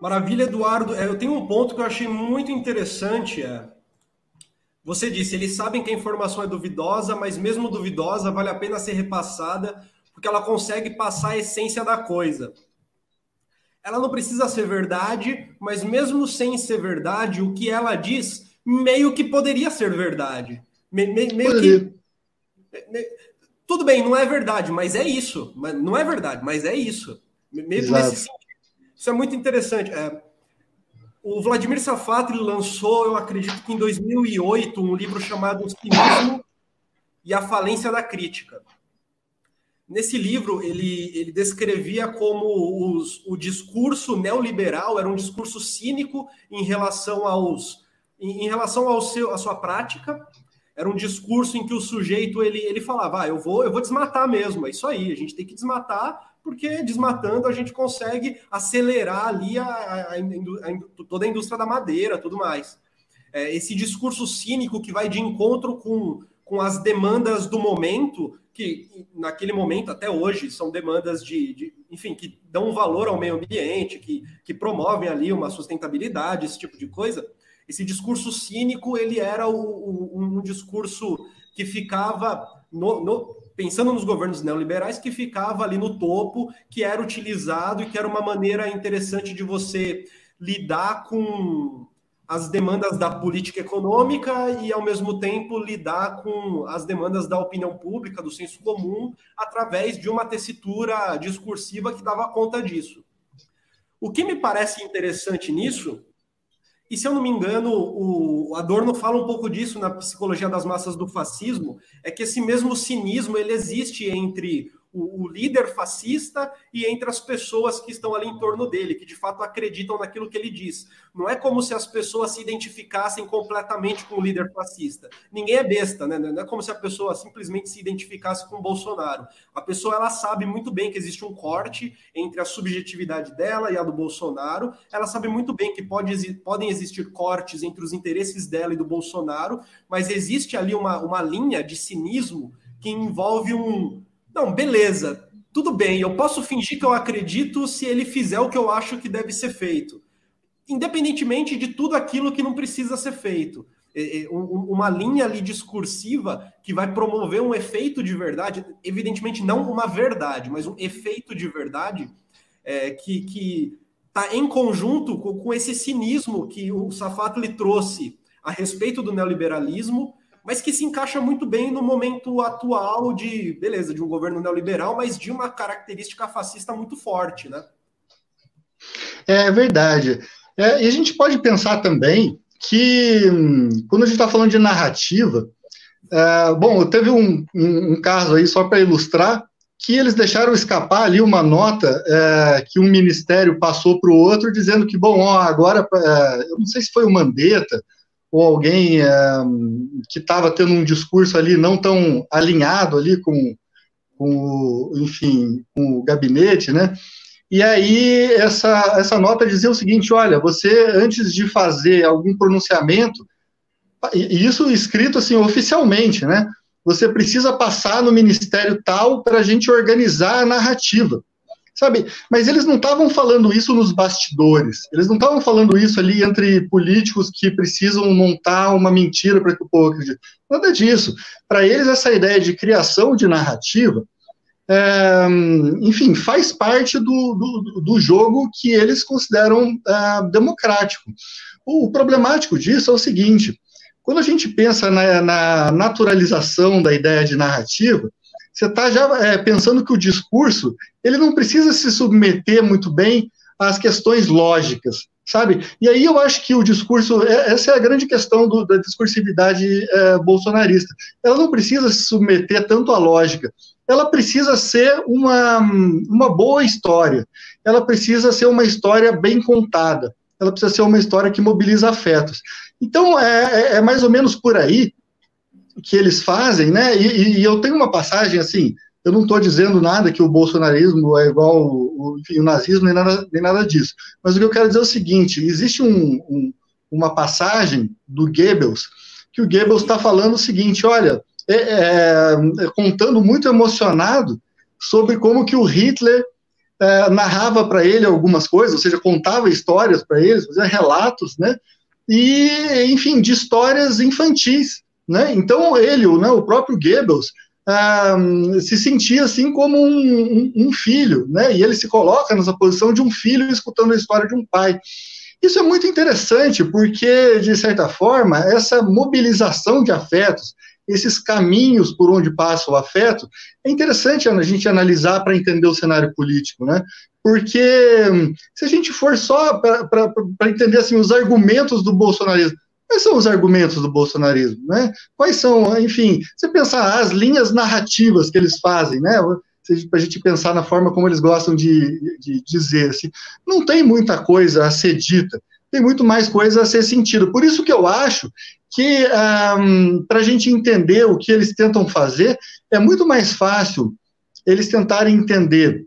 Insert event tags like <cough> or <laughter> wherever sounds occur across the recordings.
Maravilha, Eduardo. É, eu tenho um ponto que eu achei muito interessante. É... Você disse, eles sabem que a informação é duvidosa, mas mesmo duvidosa, vale a pena ser repassada, porque ela consegue passar a essência da coisa. Ela não precisa ser verdade, mas mesmo sem ser verdade, o que ela diz meio que poderia ser verdade. Me, me, meio poderia. que. Me, tudo bem, não é verdade, mas é isso. Não é verdade, mas é isso. Meio nesse sentido. Isso é muito interessante. É, o Vladimir Safatli lançou, eu acredito que em 2008, um livro chamado O Cinismo e a Falência da Crítica. Nesse livro, ele, ele descrevia como os, o discurso neoliberal era um discurso cínico em relação aos em relação ao seu, à sua prática. Era um discurso em que o sujeito ele, ele falava: ah, eu vou eu vou desmatar mesmo, é isso aí, a gente tem que desmatar porque desmatando a gente consegue acelerar ali a, a, a, toda a indústria da madeira, tudo mais. É, esse discurso cínico que vai de encontro com, com as demandas do momento, que naquele momento até hoje são demandas de, de enfim, que dão valor ao meio ambiente, que, que promovem ali uma sustentabilidade, esse tipo de coisa. Esse discurso cínico ele era o, o, um discurso que ficava no, no pensando nos governos neoliberais, que ficava ali no topo, que era utilizado e que era uma maneira interessante de você lidar com as demandas da política econômica e, ao mesmo tempo, lidar com as demandas da opinião pública, do senso comum, através de uma tessitura discursiva que dava conta disso. O que me parece interessante nisso e se eu não me engano, o Adorno fala um pouco disso na psicologia das massas do fascismo, é que esse mesmo cinismo ele existe entre o, o, líder fascista e entre as pessoas que estão ali em torno dele, que de fato acreditam naquilo que ele diz. Não é como se as pessoas se identificassem completamente com o líder fascista. Ninguém é besta, né? Não é como se a pessoa simplesmente se identificasse com o Bolsonaro. A pessoa ela sabe muito bem que existe um corte entre a subjetividade dela e a do Bolsonaro. Ela sabe muito bem que pode, podem existir cortes entre os interesses dela e do Bolsonaro, mas existe ali uma, uma linha de cinismo que envolve um, não, beleza, tudo bem, eu posso fingir que eu acredito se ele fizer o que eu acho que deve ser feito, independentemente de tudo aquilo que não precisa ser feito. Uma linha ali discursiva que vai promover um efeito de verdade, evidentemente não uma verdade, mas um efeito de verdade é, que está em conjunto com, com, esse cinismo que o Safato lhe trouxe a respeito do neoliberalismo mas que se encaixa muito bem no momento atual de, beleza, de um governo neoliberal, mas de uma característica fascista muito forte, né? É verdade. É, e a gente pode pensar também que, hum, quando a gente está falando de narrativa, é, bom, teve um, um, um caso aí, só para ilustrar, que eles deixaram escapar ali uma nota é, que um ministério passou para o outro, dizendo que, bom, ó, agora, é, eu não sei se foi o Mandetta, ou alguém é, que estava tendo um discurso ali não tão alinhado ali com, com, enfim, com o gabinete, né? E aí essa, essa nota dizia o seguinte, olha, você antes de fazer algum pronunciamento, e isso escrito assim oficialmente, né? Você precisa passar no ministério tal para a gente organizar a narrativa sabe? Mas eles não estavam falando isso nos bastidores, eles não estavam falando isso ali entre políticos que precisam montar uma mentira para que o povo acredite. Nada disso. Para eles, essa ideia de criação de narrativa, é, enfim, faz parte do, do, do, jogo que eles consideram é, democrático. O, o problemático disso é o seguinte: quando a gente pensa na, na naturalização da ideia de narrativa, você está já é, pensando que o discurso ele não precisa se submeter muito bem às questões lógicas, sabe? E aí eu acho que o discurso, é, essa é a grande questão do, da discursividade é, bolsonarista. Ela não precisa se submeter tanto à lógica, ela precisa ser uma, uma boa história, ela precisa ser uma história bem contada, ela precisa ser uma história que mobiliza afetos. Então, é, é, é mais ou menos por aí que eles fazem, né? E, e eu tenho uma passagem assim, eu não estou dizendo nada que o bolsonarismo é igual o, enfim, o nazismo, nem nada, nem nada disso. Mas o que eu quero dizer é o seguinte: existe um, um, uma passagem do Goebbels, que o Goebbels está falando o seguinte: olha, é, é, é, contando muito emocionado sobre como que o Hitler é, narrava para ele algumas coisas, ou seja, contava histórias para ele, fazia relatos, né? E, enfim, de histórias infantis, né? Então ele, o, né, o próprio Goebbels, um, se sentia assim como um, um, um, filho, né? E ele se coloca nessa posição de um filho escutando a história de um pai. Isso é muito interessante porque, de certa forma, essa mobilização de afetos, esses caminhos por onde passa o afeto, é interessante a gente analisar para entender o cenário político, né? Porque se a gente for só para entender assim, os argumentos do bolsonarismo, quais são os argumentos do bolsonarismo, né? Quais são, enfim, você pensar as linhas narrativas que eles fazem, né? Para a gente pensar na forma como eles gostam de, de dizer, assim, não tem muita coisa a ser dita, tem muito mais coisa a ser sentido. Por isso que eu acho que um, para a gente entender o que eles tentam fazer, é muito mais fácil eles tentarem entender,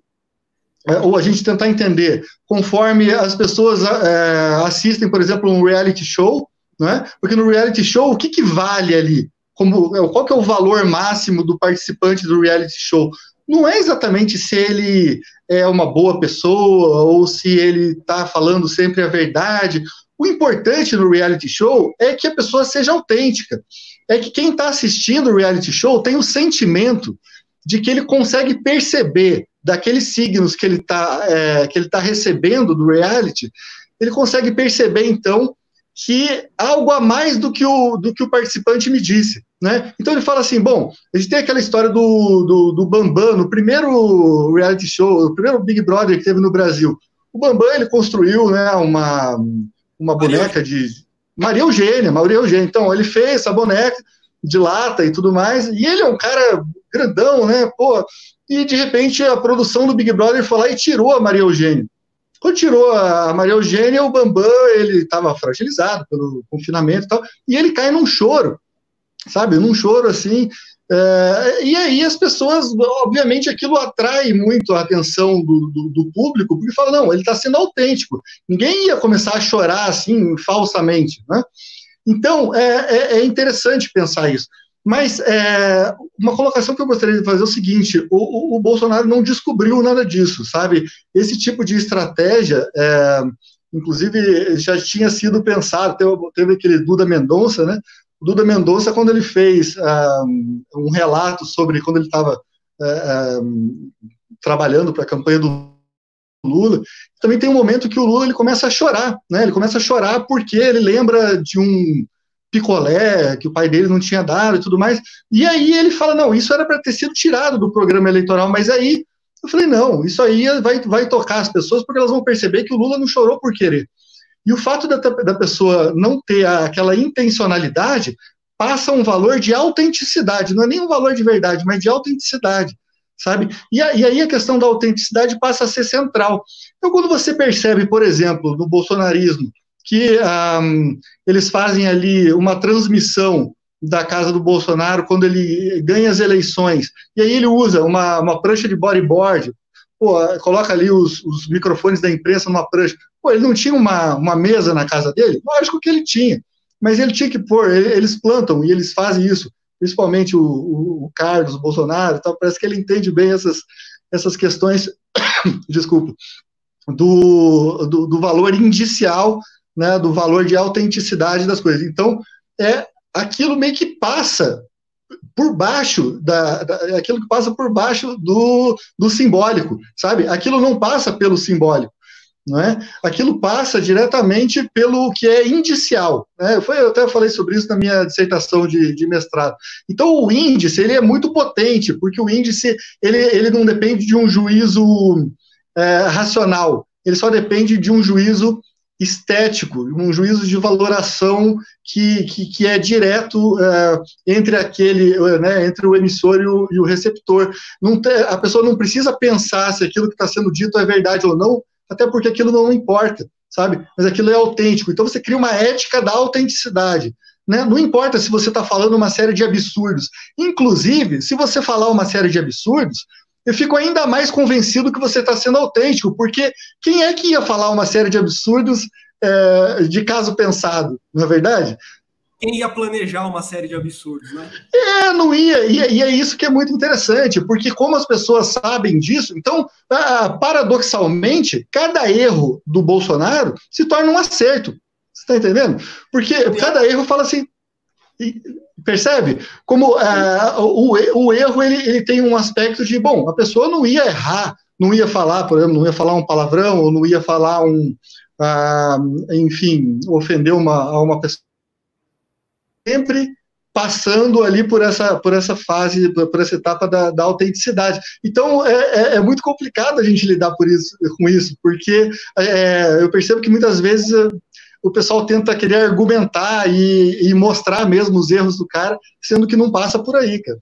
é, ou a gente tentar entender, conforme as pessoas é, assistem, por exemplo, um reality show, né? porque no reality show, o que, que vale ali? Como, é, qual que é o valor máximo do participante do reality show? Não é exatamente se ele é uma boa pessoa ou se ele está falando sempre a verdade o importante no reality show é que a pessoa seja autêntica. É que quem está assistindo o reality show tem o sentimento de que ele consegue perceber daqueles signos que ele está é, tá recebendo do reality, ele consegue perceber então que algo a mais do que o, do que o participante me disse. Né? Então ele fala assim: bom, a gente tem aquela história do, do, do Bambam, no primeiro reality show, o primeiro Big Brother que teve no Brasil. O Bambam ele construiu né, uma, uma boneca de Maria Eugênia, Maria Eugênia. Então, ele fez essa boneca de lata e tudo mais, e ele é um cara grandão, né? Pô, e de repente a produção do Big Brother foi lá e tirou a Maria Eugênia. Quando tirou a Maria Eugênia, o Bambam, ele estava fragilizado pelo confinamento e tal, e ele cai num choro, sabe? Num choro assim, é, e aí as pessoas, obviamente, aquilo atrai muito a atenção do, do, do público, porque fala, não, ele está sendo autêntico. Ninguém ia começar a chorar assim, falsamente, né? Então, é, é, é interessante pensar isso. Mas é, uma colocação que eu gostaria de fazer é o seguinte: o, o, o, Bolsonaro não descobriu nada disso, sabe? Esse tipo de estratégia, é, inclusive, já tinha sido pensado. Teve, teve aquele Duda Mendonça, né? O Duda Mendonça, quando ele fez uh, um relato sobre quando ele estava uh, uh, trabalhando para a campanha do Lula, também tem um momento que o Lula ele começa a chorar, né? Ele começa a chorar porque ele lembra de um picolé que o pai dele não tinha dado e tudo mais. E aí ele fala: não, isso era para ter sido tirado do programa eleitoral, mas aí eu falei: não, isso aí vai, vai tocar as pessoas porque elas vão perceber que o Lula não chorou por querer. E o fato da, da pessoa não ter aquela intencionalidade passa um valor de autenticidade, não é nem um valor de verdade, mas de autenticidade, sabe? E, e aí a questão da autenticidade passa a ser central. Então, quando você percebe, por exemplo, no bolsonarismo, que um, eles fazem ali uma transmissão da casa do Bolsonaro quando ele ganha as eleições, e aí ele usa uma, uma prancha de bodyboard, pô, coloca ali os, os microfones da imprensa numa prancha. Pô, ele não tinha uma, uma mesa na casa dele? Lógico que ele tinha, mas ele tinha que pôr, eles plantam e eles fazem isso, principalmente o, o, o Carlos Bolsonaro, tal, parece que ele entende bem essas, essas questões, <coughs> desculpa, do, do, do, valor indicial, né, do valor de autenticidade das coisas. Então, é aquilo meio que passa por baixo da, da, é aquilo que passa por baixo do, do simbólico, sabe? Aquilo não passa pelo simbólico não é? Aquilo passa diretamente pelo que é indicial. Né? Foi, eu até falei sobre isso na minha dissertação de, de, mestrado. Então, o índice ele é muito potente, porque o índice ele, ele não depende de um juízo é, racional, ele só depende de um juízo estético, um juízo de valoração que, que, que é direto é, entre aquele, né, entre o emissor e o, e o receptor. Te, a pessoa não precisa pensar se aquilo que está sendo dito é verdade ou não, até porque aquilo não importa, sabe? Mas aquilo é autêntico. Então você cria uma ética da autenticidade. Né? Não importa se você está falando uma série de absurdos. Inclusive, se você falar uma série de absurdos, eu fico ainda mais convencido que você está sendo autêntico, porque quem é que ia falar uma série de absurdos é, de caso pensado, não é verdade? quem ia planejar uma série de absurdos, né? É, não ia, e, e é isso que é muito interessante, porque como as pessoas sabem disso, então, paradoxalmente, cada erro do Bolsonaro se torna um acerto. Você está entendendo? Porque cada erro fala assim. Percebe? Como ah, o, o erro ele, ele tem um aspecto de, bom, a pessoa não ia errar, não ia falar, por exemplo, não ia falar um palavrão, ou não ia falar um, ah, enfim, ofender uma, uma pessoa sempre passando ali por essa, por essa fase, por essa etapa da, da autenticidade. Então, é, é, é, muito complicado a gente lidar por isso, com isso, porque é, eu percebo que muitas vezes o pessoal tenta querer argumentar e, e, mostrar mesmo os erros do cara, sendo que não passa por aí, cara.